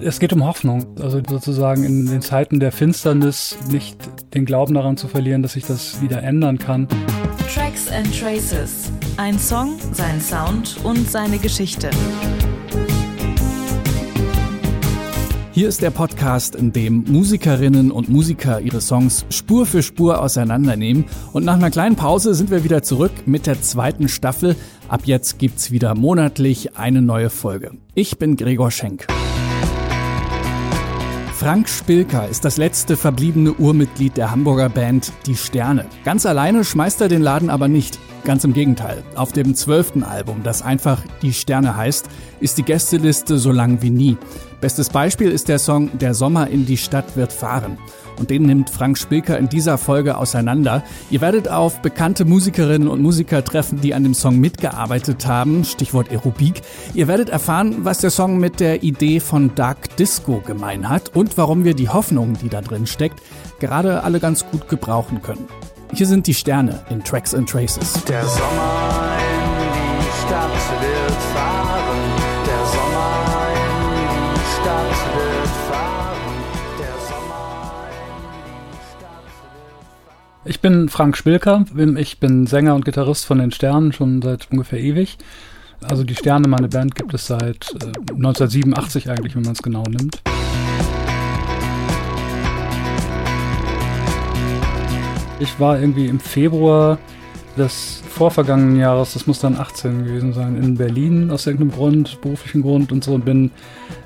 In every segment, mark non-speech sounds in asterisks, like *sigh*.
Es geht um Hoffnung, also sozusagen in den Zeiten der Finsternis nicht den Glauben daran zu verlieren, dass sich das wieder ändern kann. Tracks and Traces. Ein Song, sein Sound und seine Geschichte. Hier ist der Podcast, in dem Musikerinnen und Musiker ihre Songs Spur für Spur auseinandernehmen. Und nach einer kleinen Pause sind wir wieder zurück mit der zweiten Staffel. Ab jetzt gibt's wieder monatlich eine neue Folge. Ich bin Gregor Schenk. Frank Spilker ist das letzte verbliebene Urmitglied der Hamburger Band Die Sterne. Ganz alleine schmeißt er den Laden aber nicht. Ganz im Gegenteil. Auf dem zwölften Album, das einfach Die Sterne heißt, ist die Gästeliste so lang wie nie. Bestes Beispiel ist der Song Der Sommer in die Stadt wird fahren. Und den nimmt Frank Spilker in dieser Folge auseinander. Ihr werdet auf bekannte Musikerinnen und Musiker treffen, die an dem Song mitgearbeitet haben. Stichwort Aerobik. Ihr werdet erfahren, was der Song mit der Idee von Dark Disco gemein hat und warum wir die Hoffnung, die da drin steckt, gerade alle ganz gut gebrauchen können. Hier sind die Sterne in Tracks and Traces. Der Sommer in die Stadt wird fahren. Der Sommer in die Stadt wird fahren. Der Sommer in die Stadt wird fahren. Ich bin Frank Spilker, ich bin Sänger und Gitarrist von den Sternen schon seit ungefähr ewig. Also die Sterne, meine Band, gibt es seit äh, 1987 eigentlich, wenn man es genau nimmt. Ich war irgendwie im Februar des vorvergangenen Jahres, das muss dann 18 gewesen sein, in Berlin aus irgendeinem Grund, beruflichen Grund und so und bin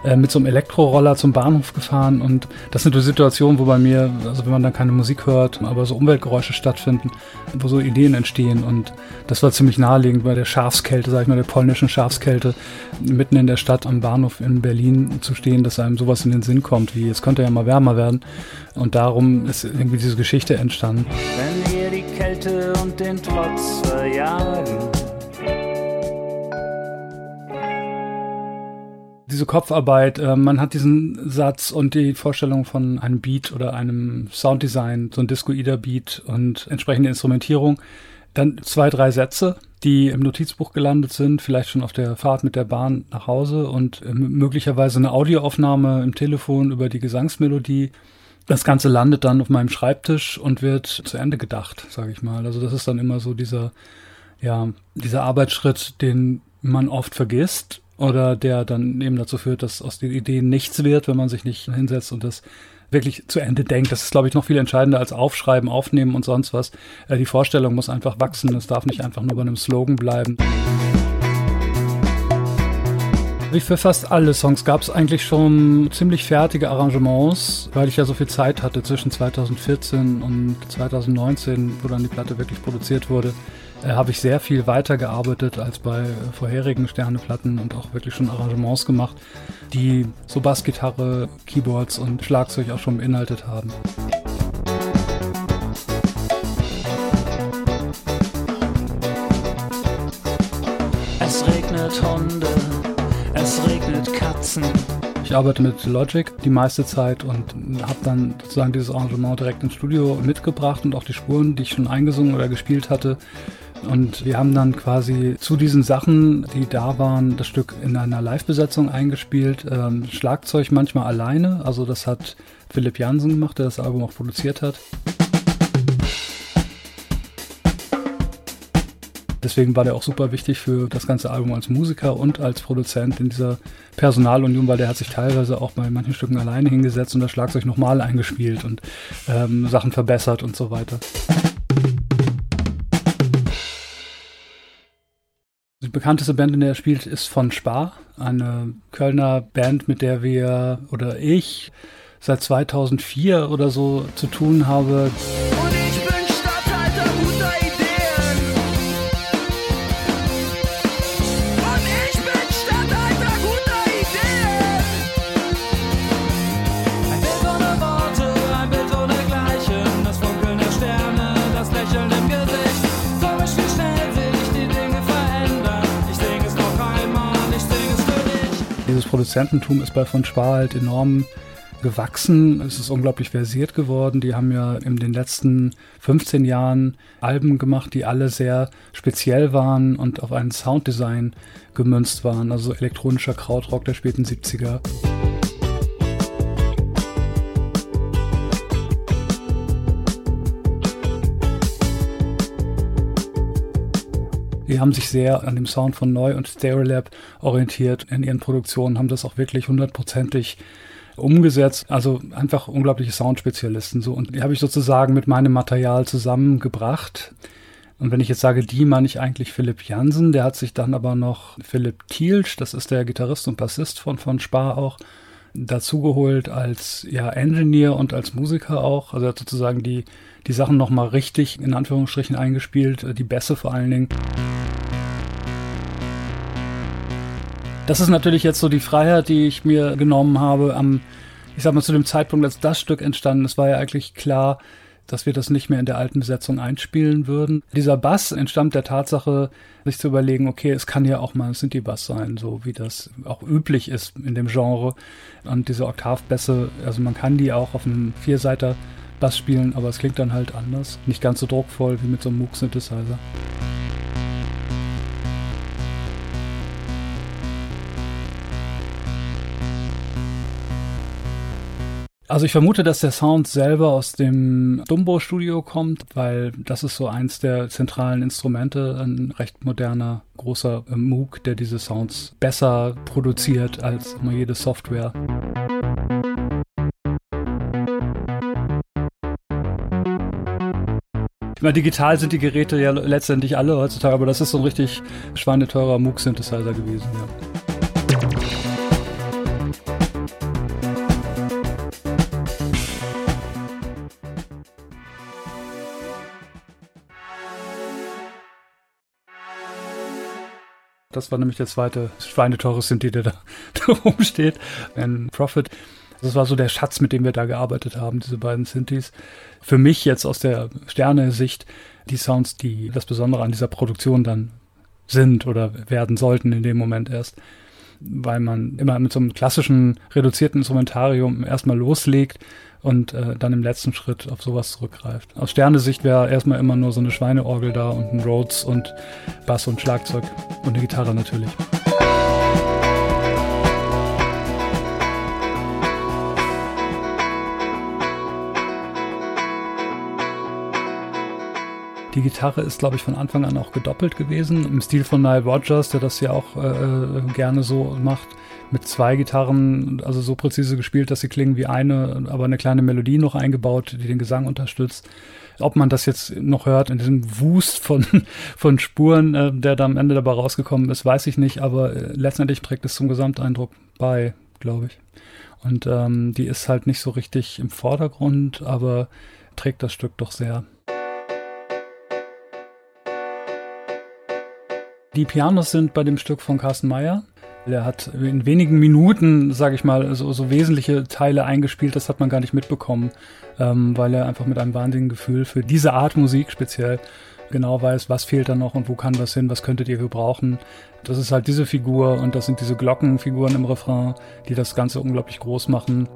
äh, mit so einem Elektroroller zum Bahnhof gefahren. Und das sind so Situationen, wo bei mir, also wenn man dann keine Musik hört, aber so Umweltgeräusche stattfinden, wo so Ideen entstehen. Und das war ziemlich naheliegend bei der Schafskälte, sag ich mal, der polnischen Schafskälte, mitten in der Stadt am Bahnhof in Berlin zu stehen, dass einem sowas in den Sinn kommt, wie es könnte ja mal wärmer werden. Und darum ist irgendwie diese Geschichte entstanden. Die Kälte und den Trotz verjagen. diese Kopfarbeit, äh, man hat diesen Satz und die Vorstellung von einem Beat oder einem Sounddesign, so ein Discoider-Beat und entsprechende Instrumentierung. Dann zwei, drei Sätze, die im Notizbuch gelandet sind, vielleicht schon auf der Fahrt mit der Bahn nach Hause und äh, möglicherweise eine Audioaufnahme im Telefon über die Gesangsmelodie. Das Ganze landet dann auf meinem Schreibtisch und wird zu Ende gedacht, sage ich mal. Also das ist dann immer so dieser, ja, dieser Arbeitsschritt, den man oft vergisst oder der dann eben dazu führt, dass aus den Ideen nichts wird, wenn man sich nicht hinsetzt und das wirklich zu Ende denkt. Das ist, glaube ich, noch viel entscheidender als Aufschreiben, Aufnehmen und sonst was. Äh, die Vorstellung muss einfach wachsen. Es darf nicht einfach nur bei einem Slogan bleiben. Wie für fast alle Songs gab es eigentlich schon ziemlich fertige Arrangements, weil ich ja so viel Zeit hatte zwischen 2014 und 2019, wo dann die Platte wirklich produziert wurde äh, habe ich sehr viel weitergearbeitet als bei vorherigen Sterneplatten und auch wirklich schon Arrangements gemacht, die so Bassgitarre, Keyboards und Schlagzeug auch schon beinhaltet haben. Ich arbeite mit Logic die meiste Zeit und habe dann sozusagen dieses Arrangement direkt ins Studio mitgebracht und auch die Spuren, die ich schon eingesungen oder gespielt hatte, und wir haben dann quasi zu diesen Sachen, die da waren, das Stück in einer Live-Besetzung eingespielt. Ähm, Schlagzeug manchmal alleine. Also das hat Philipp Jansen gemacht, der das Album auch produziert hat. Deswegen war der auch super wichtig für das ganze Album als Musiker und als Produzent in dieser Personalunion, weil der hat sich teilweise auch bei manchen Stücken alleine hingesetzt und das Schlagzeug nochmal eingespielt und ähm, Sachen verbessert und so weiter. Die bekannteste Band, in der er spielt, ist von Spar, eine Kölner Band, mit der wir oder ich seit 2004 oder so zu tun habe. Produzententum ist bei von Spar halt enorm gewachsen. Es ist unglaublich versiert geworden. Die haben ja in den letzten 15 Jahren Alben gemacht, die alle sehr speziell waren und auf ein Sounddesign gemünzt waren. Also elektronischer Krautrock der späten 70er. Die haben sich sehr an dem Sound von Neu und Stereolab orientiert in ihren Produktionen, haben das auch wirklich hundertprozentig umgesetzt. Also einfach unglaubliche Soundspezialisten so. Und die habe ich sozusagen mit meinem Material zusammengebracht. Und wenn ich jetzt sage, die meine ich eigentlich Philipp Jansen, der hat sich dann aber noch Philipp Thielsch, das ist der Gitarrist und Bassist von, von Spar auch, dazugeholt als ja, Engineer und als Musiker auch. Also er hat sozusagen die, die Sachen nochmal richtig in Anführungsstrichen eingespielt, die Bässe vor allen Dingen. Das ist natürlich jetzt so die Freiheit, die ich mir genommen habe am, ich sag mal, zu dem Zeitpunkt, als das Stück entstanden ist, war ja eigentlich klar, dass wir das nicht mehr in der alten Besetzung einspielen würden. Dieser Bass entstammt der Tatsache, sich zu überlegen, okay, es kann ja auch mal ein Synthie-Bass sein, so wie das auch üblich ist in dem Genre. Und diese Oktavbässe, also man kann die auch auf einem Vierseiter Bass spielen, aber es klingt dann halt anders. Nicht ganz so druckvoll wie mit so einem Moog-Synthesizer. Also ich vermute, dass der Sound selber aus dem Dumbo-Studio kommt, weil das ist so eins der zentralen Instrumente, ein recht moderner, großer Moog, der diese Sounds besser produziert als immer jede Software. Meine, digital sind die Geräte ja letztendlich alle heutzutage, aber das ist so ein richtig schweineteurer Moog-Synthesizer gewesen, ja. Das war nämlich der zweite Schweineteure Sinti, der da, *laughs* da rumsteht. Ein Profit. Das war so der Schatz, mit dem wir da gearbeitet haben, diese beiden Synthes. Für mich jetzt aus der Sterne-Sicht die Sounds, die das Besondere an dieser Produktion dann sind oder werden sollten in dem Moment erst. Weil man immer mit so einem klassischen reduzierten Instrumentarium erstmal loslegt und äh, dann im letzten Schritt auf sowas zurückgreift. Aus Sternesicht wäre erstmal immer nur so eine Schweineorgel da und ein Rhodes und Bass und Schlagzeug und eine Gitarre natürlich. Die Gitarre ist, glaube ich, von Anfang an auch gedoppelt gewesen, im Stil von Nile Rodgers, der das ja auch äh, äh gerne so macht mit zwei Gitarren, also so präzise gespielt, dass sie klingen wie eine, aber eine kleine Melodie noch eingebaut, die den Gesang unterstützt. Ob man das jetzt noch hört in diesem Wust von, *laughs* von Spuren, äh, der da am Ende dabei rausgekommen ist, weiß ich nicht, aber äh, letztendlich trägt es zum Gesamteindruck bei, glaube ich. Und ähm, die ist halt nicht so richtig im Vordergrund, aber trägt das Stück doch sehr. Die Pianos sind bei dem Stück von Carsten Meyer. Er hat in wenigen Minuten, sage ich mal, so, so, wesentliche Teile eingespielt, das hat man gar nicht mitbekommen, ähm, weil er einfach mit einem wahnsinnigen Gefühl für diese Art Musik speziell genau weiß, was fehlt da noch und wo kann was hin, was könntet ihr gebrauchen. Das ist halt diese Figur und das sind diese Glockenfiguren im Refrain, die das Ganze unglaublich groß machen.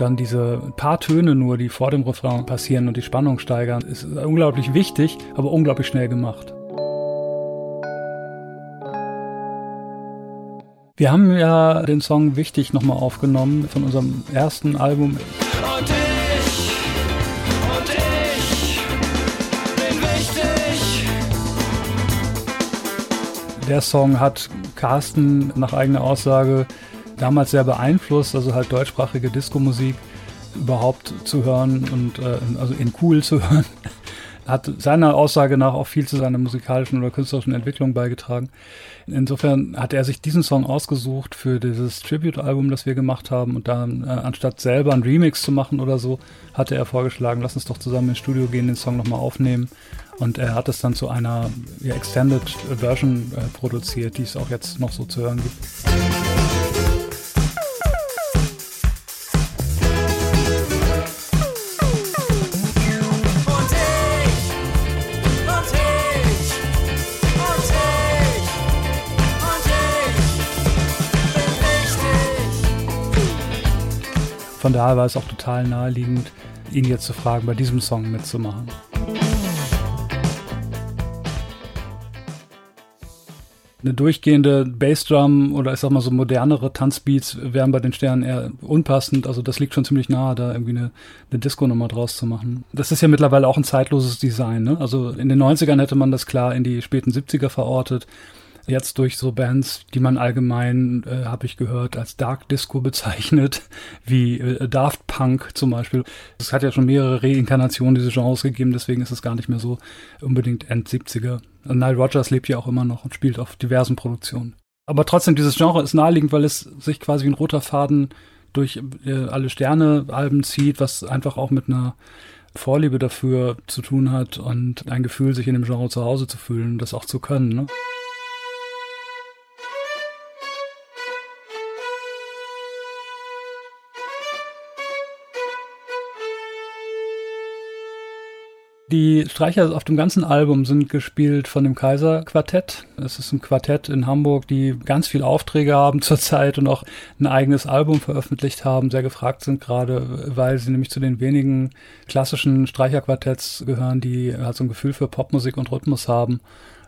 Dann diese paar Töne nur, die vor dem Refrain passieren und die Spannung steigern, ist unglaublich wichtig, aber unglaublich schnell gemacht. Wir haben ja den Song Wichtig nochmal aufgenommen von unserem ersten Album. Und ich, und ich bin wichtig. Der Song hat Carsten nach eigener Aussage damals sehr beeinflusst, also halt deutschsprachige Disco-Musik überhaupt zu hören und äh, also in cool zu *laughs* hören. Hat seiner Aussage nach auch viel zu seiner musikalischen oder künstlerischen Entwicklung beigetragen. Insofern hat er sich diesen Song ausgesucht für dieses Tribute-Album, das wir gemacht haben. Und dann, äh, anstatt selber einen Remix zu machen oder so, hatte er vorgeschlagen, lass uns doch zusammen ins Studio gehen, den Song nochmal aufnehmen. Und er hat es dann zu einer ja, Extended Version äh, produziert, die es auch jetzt noch so zu hören gibt. Von daher war es auch total naheliegend, ihn jetzt zu fragen, bei diesem Song mitzumachen. Eine durchgehende Bassdrum oder ich sag mal so modernere Tanzbeats wären bei den Sternen eher unpassend. Also das liegt schon ziemlich nahe, da irgendwie eine, eine Disco-Nummer draus zu machen. Das ist ja mittlerweile auch ein zeitloses Design. Ne? Also in den 90ern hätte man das klar in die späten 70er verortet jetzt durch so Bands, die man allgemein, äh, habe ich gehört, als Dark Disco *laughs* bezeichnet, wie äh, Daft Punk zum Beispiel. Es hat ja schon mehrere Reinkarnationen dieses Genres gegeben, deswegen ist es gar nicht mehr so unbedingt End 70er. Und Nile Rogers lebt ja auch immer noch und spielt auf diversen Produktionen. Aber trotzdem, dieses Genre ist naheliegend, weil es sich quasi wie ein roter Faden durch äh, alle Sterne-Alben zieht, was einfach auch mit einer Vorliebe dafür zu tun hat und ein Gefühl, sich in dem Genre zu Hause zu fühlen, das auch zu können. Ne? Die Streicher auf dem ganzen Album sind gespielt von dem Kaiser Quartett. Es ist ein Quartett in Hamburg, die ganz viel Aufträge haben *laughs* zurzeit und auch ein eigenes Album veröffentlicht haben, sehr gefragt sind gerade, weil sie nämlich zu den wenigen klassischen Streicherquartetts gehören, die halt so ein Gefühl für Popmusik und Rhythmus haben.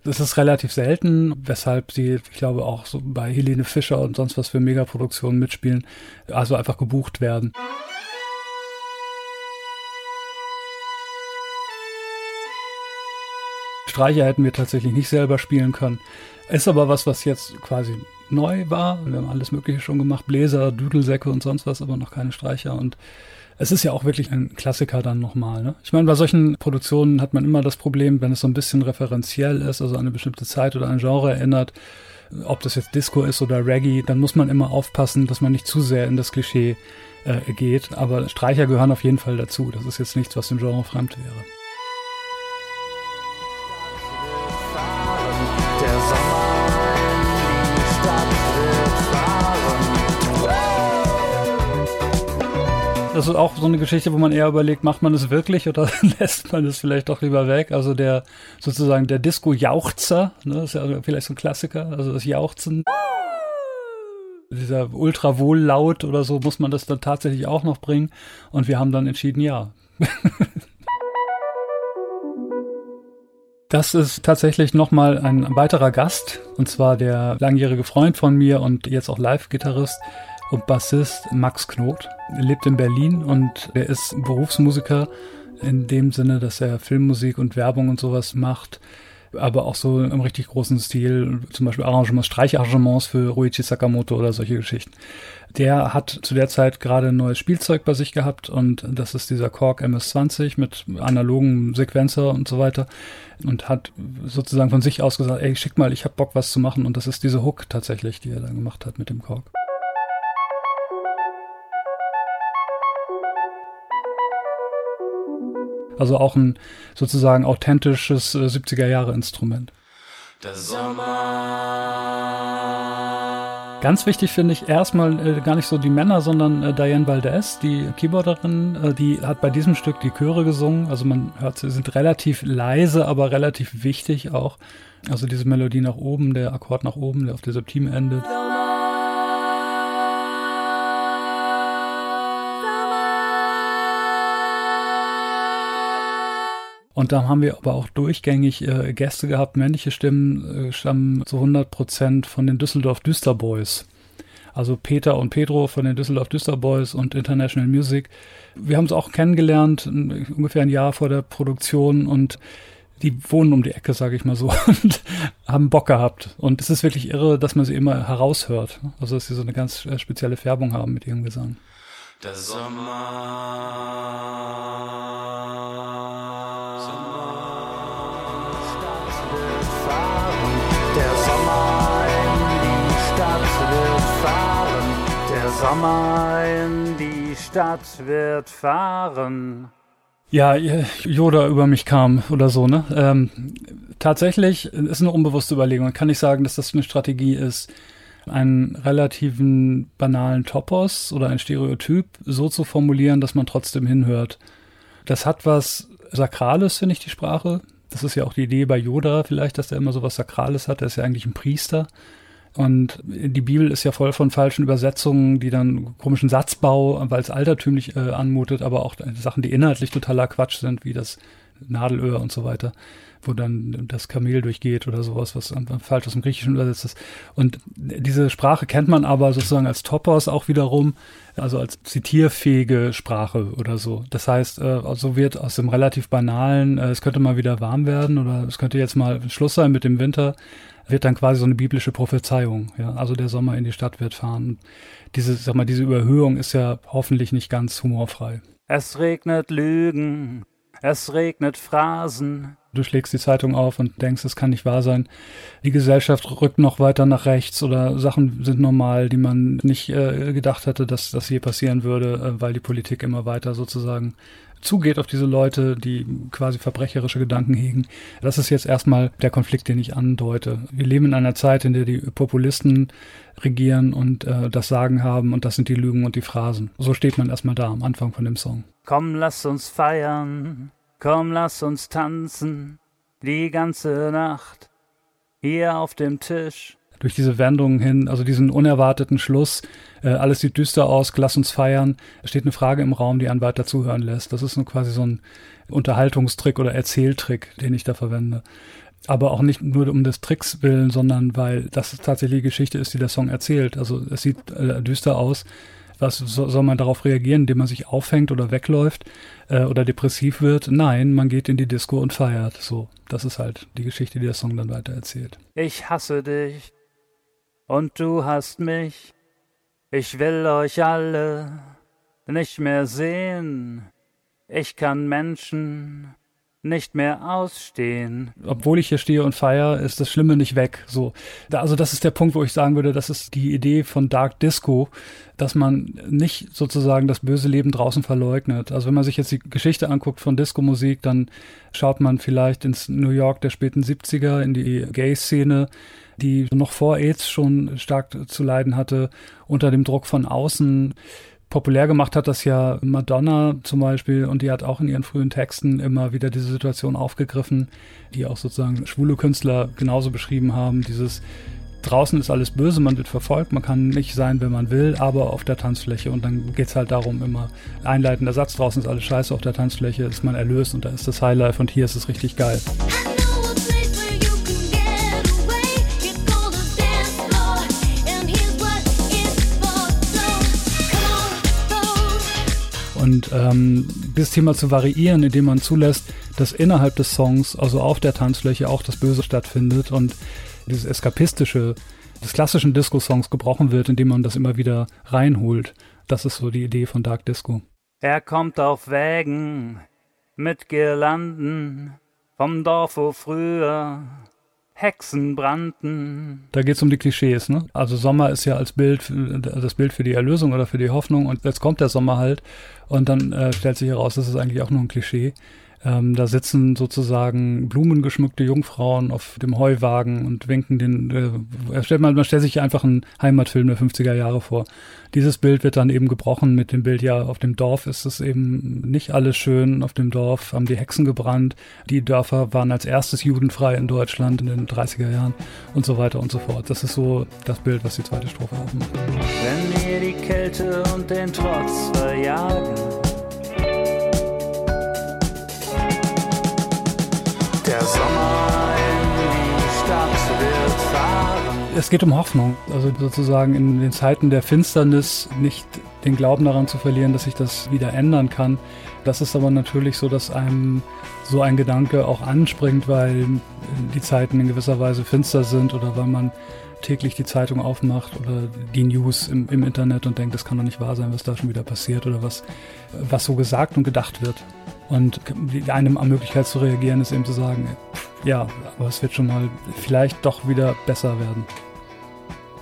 Das ist relativ selten, weshalb sie, ich glaube, auch so bei Helene Fischer und sonst was für Megaproduktionen mitspielen, also einfach gebucht werden. Streicher hätten wir tatsächlich nicht selber spielen können. Ist aber was, was jetzt quasi neu war. Wir haben alles Mögliche schon gemacht. Bläser, Düdelsäcke und sonst was, aber noch keine Streicher. Und es ist ja auch wirklich ein Klassiker dann nochmal. Ne? Ich meine, bei solchen Produktionen hat man immer das Problem, wenn es so ein bisschen referenziell ist, also an eine bestimmte Zeit oder ein Genre erinnert, ob das jetzt Disco ist oder Reggae, dann muss man immer aufpassen, dass man nicht zu sehr in das Klischee äh, geht. Aber Streicher gehören auf jeden Fall dazu. Das ist jetzt nichts, was dem Genre fremd wäre. Das ist auch so eine Geschichte, wo man eher überlegt, macht man es wirklich oder *laughs* lässt man es vielleicht doch lieber weg? Also der sozusagen der Disco-Jauchzer, ne, ist ja vielleicht so ein Klassiker, also das Jauchzen. Dieser Ultra-Wohllaut oder so, muss man das dann tatsächlich auch noch bringen? Und wir haben dann entschieden, ja. *laughs* Das ist tatsächlich nochmal ein weiterer Gast, und zwar der langjährige Freund von mir und jetzt auch Live-Gitarrist und Bassist Max Knot. Er lebt in Berlin und er ist Berufsmusiker in dem Sinne, dass er Filmmusik und Werbung und sowas macht, aber auch so im richtig großen Stil, zum Beispiel Arrangements, Streicharrangements für Ruichi Sakamoto oder solche Geschichten. Der hat zu der Zeit gerade ein neues Spielzeug bei sich gehabt und das ist dieser Korg MS-20 mit analogen Sequenzer und so weiter und hat sozusagen von sich aus gesagt, ey, schick mal, ich hab Bock was zu machen und das ist diese Hook tatsächlich, die er dann gemacht hat mit dem Korg. Also auch ein sozusagen authentisches äh, 70er Jahre Instrument. Der Sommer. Ganz wichtig finde ich erstmal äh, gar nicht so die Männer, sondern äh, Diane Valdez, die Keyboarderin, äh, die hat bei diesem Stück die Chöre gesungen. Also man hört, sie sind relativ leise, aber relativ wichtig auch. Also diese Melodie nach oben, der Akkord nach oben, der auf der Septime endet. Und da haben wir aber auch durchgängig äh, Gäste gehabt, männliche Stimmen äh, stammen zu 100 Prozent von den Düsseldorf Düsterboys. Also Peter und Pedro von den Düsseldorf Düsterboys und International Music. Wir haben sie auch kennengelernt, ungefähr ein Jahr vor der Produktion und die wohnen um die Ecke, sage ich mal so, *laughs* und haben Bock gehabt. Und es ist wirklich irre, dass man sie immer heraushört. Also dass sie so eine ganz äh, spezielle Färbung haben mit ihrem Gesang. Der Sommer Sommer in die Stadt wird fahren. Ja, Yoda über mich kam oder so, ne? Ähm, tatsächlich ist eine unbewusste Überlegung. Kann nicht sagen, dass das eine Strategie ist, einen relativen banalen Topos oder ein Stereotyp so zu formulieren, dass man trotzdem hinhört. Das hat was Sakrales, finde ich, die Sprache. Das ist ja auch die Idee bei Yoda vielleicht, dass er immer so was Sakrales hat. Er ist ja eigentlich ein Priester. Und die Bibel ist ja voll von falschen Übersetzungen, die dann komischen Satzbau, weil es altertümlich äh, anmutet, aber auch Sachen, die inhaltlich totaler Quatsch sind, wie das Nadelöhr und so weiter, wo dann das Kamel durchgeht oder sowas, was falsch aus dem Griechischen übersetzt ist. Und diese Sprache kennt man aber sozusagen als Topos auch wiederum, also als zitierfähige Sprache oder so. Das heißt, äh, so wird aus dem relativ banalen, äh, es könnte mal wieder warm werden oder es könnte jetzt mal Schluss sein mit dem Winter, wird dann quasi so eine biblische Prophezeiung. Ja? Also der Sommer in die Stadt wird fahren. Diese, sag mal, diese Überhöhung ist ja hoffentlich nicht ganz humorfrei. Es regnet Lügen, es regnet Phrasen. Du schlägst die Zeitung auf und denkst, es kann nicht wahr sein. Die Gesellschaft rückt noch weiter nach rechts oder Sachen sind normal, die man nicht äh, gedacht hatte, dass das je passieren würde, äh, weil die Politik immer weiter sozusagen zugeht auf diese Leute, die quasi verbrecherische Gedanken hegen. Das ist jetzt erstmal der Konflikt, den ich andeute. Wir leben in einer Zeit, in der die Populisten regieren und äh, das Sagen haben und das sind die Lügen und die Phrasen. So steht man erstmal da am Anfang von dem Song. Komm, lass uns feiern, komm, lass uns tanzen, die ganze Nacht hier auf dem Tisch durch diese Wendungen hin, also diesen unerwarteten Schluss, äh, alles sieht düster aus, lass uns feiern, steht eine Frage im Raum, die einen weiter zuhören lässt. Das ist so quasi so ein Unterhaltungstrick oder Erzähltrick, den ich da verwende. Aber auch nicht nur um des Tricks willen, sondern weil das tatsächlich die Geschichte ist, die der Song erzählt. Also es sieht äh, düster aus. Was so, soll man darauf reagieren, indem man sich aufhängt oder wegläuft äh, oder depressiv wird? Nein, man geht in die Disco und feiert. So, das ist halt die Geschichte, die der Song dann weiter erzählt. Ich hasse dich und du hast mich. Ich will euch alle nicht mehr sehen. Ich kann Menschen nicht mehr ausstehen. Obwohl ich hier stehe und feiere, ist das Schlimme nicht weg. So, also das ist der Punkt, wo ich sagen würde, das ist die Idee von Dark Disco, dass man nicht sozusagen das böse Leben draußen verleugnet. Also wenn man sich jetzt die Geschichte anguckt von Disco-Musik, dann schaut man vielleicht ins New York der späten 70er, in die Gay-Szene, die noch vor AIDS schon stark zu leiden hatte, unter dem Druck von außen populär gemacht hat das ja Madonna zum Beispiel und die hat auch in ihren frühen Texten immer wieder diese Situation aufgegriffen, die auch sozusagen schwule Künstler genauso beschrieben haben. Dieses draußen ist alles böse, man wird verfolgt, man kann nicht sein, wenn man will, aber auf der Tanzfläche und dann geht's halt darum immer einleitender Satz, draußen ist alles scheiße, auf der Tanzfläche ist man erlöst und da ist das Highlife und hier ist es richtig geil. Und ähm, dieses Thema zu variieren, indem man zulässt, dass innerhalb des Songs, also auf der Tanzfläche, auch das Böse stattfindet und dieses eskapistische des klassischen Disco-Songs gebrochen wird, indem man das immer wieder reinholt. Das ist so die Idee von Dark Disco. Er kommt auf Wägen mit Girlanden vom Dorf, wo früher Hexen brannten. Da geht es um die Klischees, ne? Also Sommer ist ja als Bild, das Bild für die Erlösung oder für die Hoffnung und jetzt kommt der Sommer halt und dann äh, stellt sich heraus, das ist eigentlich auch nur ein Klischee. Ähm, da sitzen sozusagen blumengeschmückte Jungfrauen auf dem Heuwagen und winken den. Äh, stellt man, man stellt sich einfach einen Heimatfilm der 50er Jahre vor. Dieses Bild wird dann eben gebrochen mit dem Bild, ja, auf dem Dorf ist es eben nicht alles schön. Auf dem Dorf haben die Hexen gebrannt. Die Dörfer waren als erstes judenfrei in Deutschland in den 30er Jahren und so weiter und so fort. Das ist so das Bild, was die zweite Strophe aufmacht. Wenn wir die Kälte und den Trotz verjagen, Es geht um Hoffnung, also sozusagen in den Zeiten der Finsternis nicht den Glauben daran zu verlieren, dass sich das wieder ändern kann. Das ist aber natürlich so, dass einem so ein Gedanke auch anspringt, weil die Zeiten in gewisser Weise finster sind oder weil man täglich die Zeitung aufmacht oder die News im, im Internet und denkt, das kann doch nicht wahr sein, was da schon wieder passiert oder was, was so gesagt und gedacht wird. Und eine Möglichkeit zu reagieren ist eben zu sagen, ja, aber es wird schon mal vielleicht doch wieder besser werden.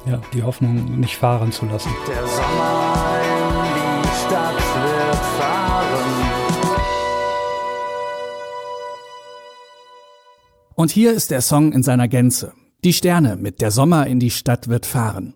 Ja, die Hoffnung nicht fahren zu lassen. Der Sommer in die Stadt wird fahren. Und hier ist der Song in seiner Gänze. Die Sterne mit Der Sommer in die Stadt wird fahren.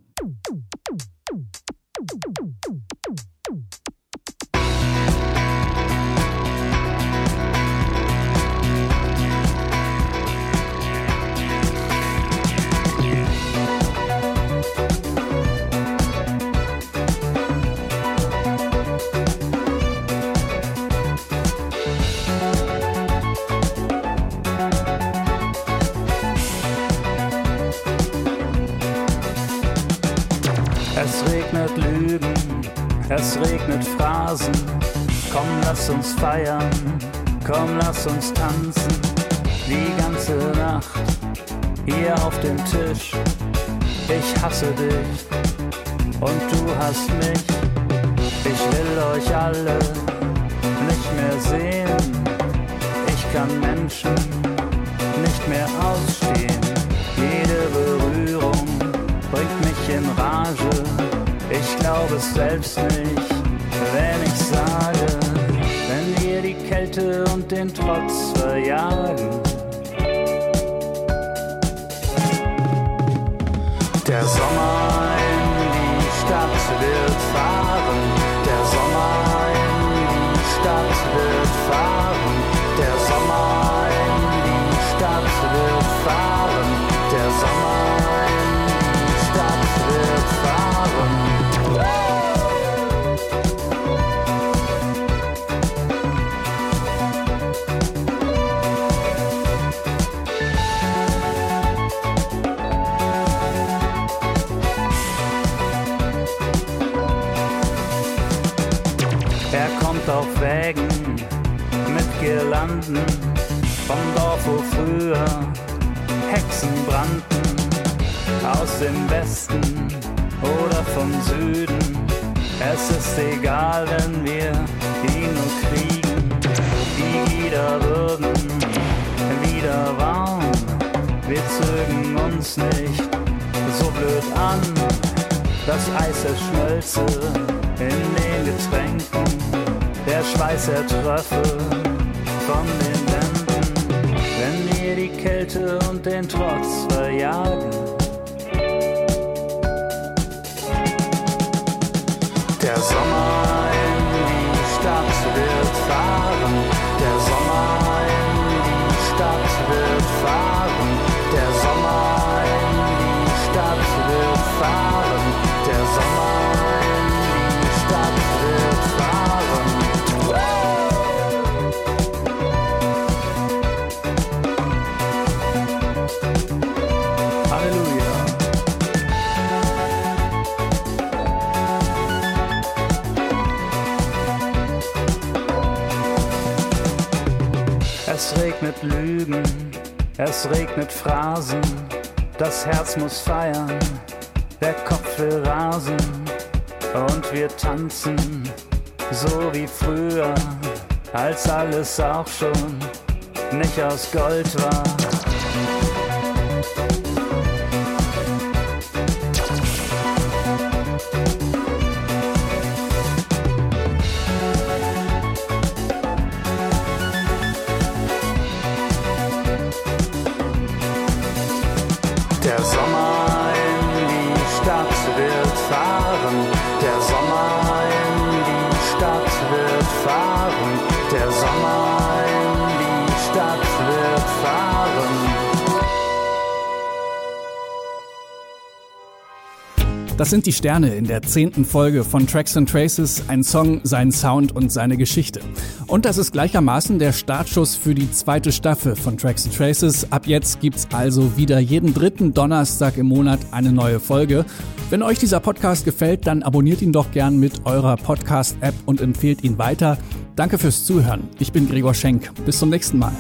Phrasen. Komm, lass uns feiern, komm, lass uns tanzen. Die ganze Nacht hier auf dem Tisch. Ich hasse dich und du hast mich. Ich will euch alle nicht mehr sehen. Ich kann Menschen nicht mehr ausstehen. Jede Berührung bringt mich in Rage. Ich glaube es selbst nicht, wenn ich sage, wenn wir die Kälte und den Trotz verjagen. Ist egal, wenn wir ihn nur kriegen. Die Lieder würden wieder warm. Wir zögen uns nicht so blöd an. Das Eis erschmölze in den Getränken, der Schweiß ertröffe von den Wänden, wenn wir die Kälte und den Trotz verjagen. Es regnet Lügen, es regnet Phrasen, das Herz muss feiern, der Kopf will rasen und wir tanzen, so wie früher, als alles auch schon nicht aus Gold war. Fahren. Der Sommer Das sind die Sterne in der zehnten Folge von Tracks and Traces, ein Song, sein Sound und seine Geschichte. Und das ist gleichermaßen der Startschuss für die zweite Staffel von Tracks and Traces. Ab jetzt gibt's also wieder jeden dritten Donnerstag im Monat eine neue Folge. Wenn euch dieser Podcast gefällt, dann abonniert ihn doch gern mit eurer Podcast-App und empfehlt ihn weiter. Danke fürs Zuhören. Ich bin Gregor Schenk. Bis zum nächsten Mal.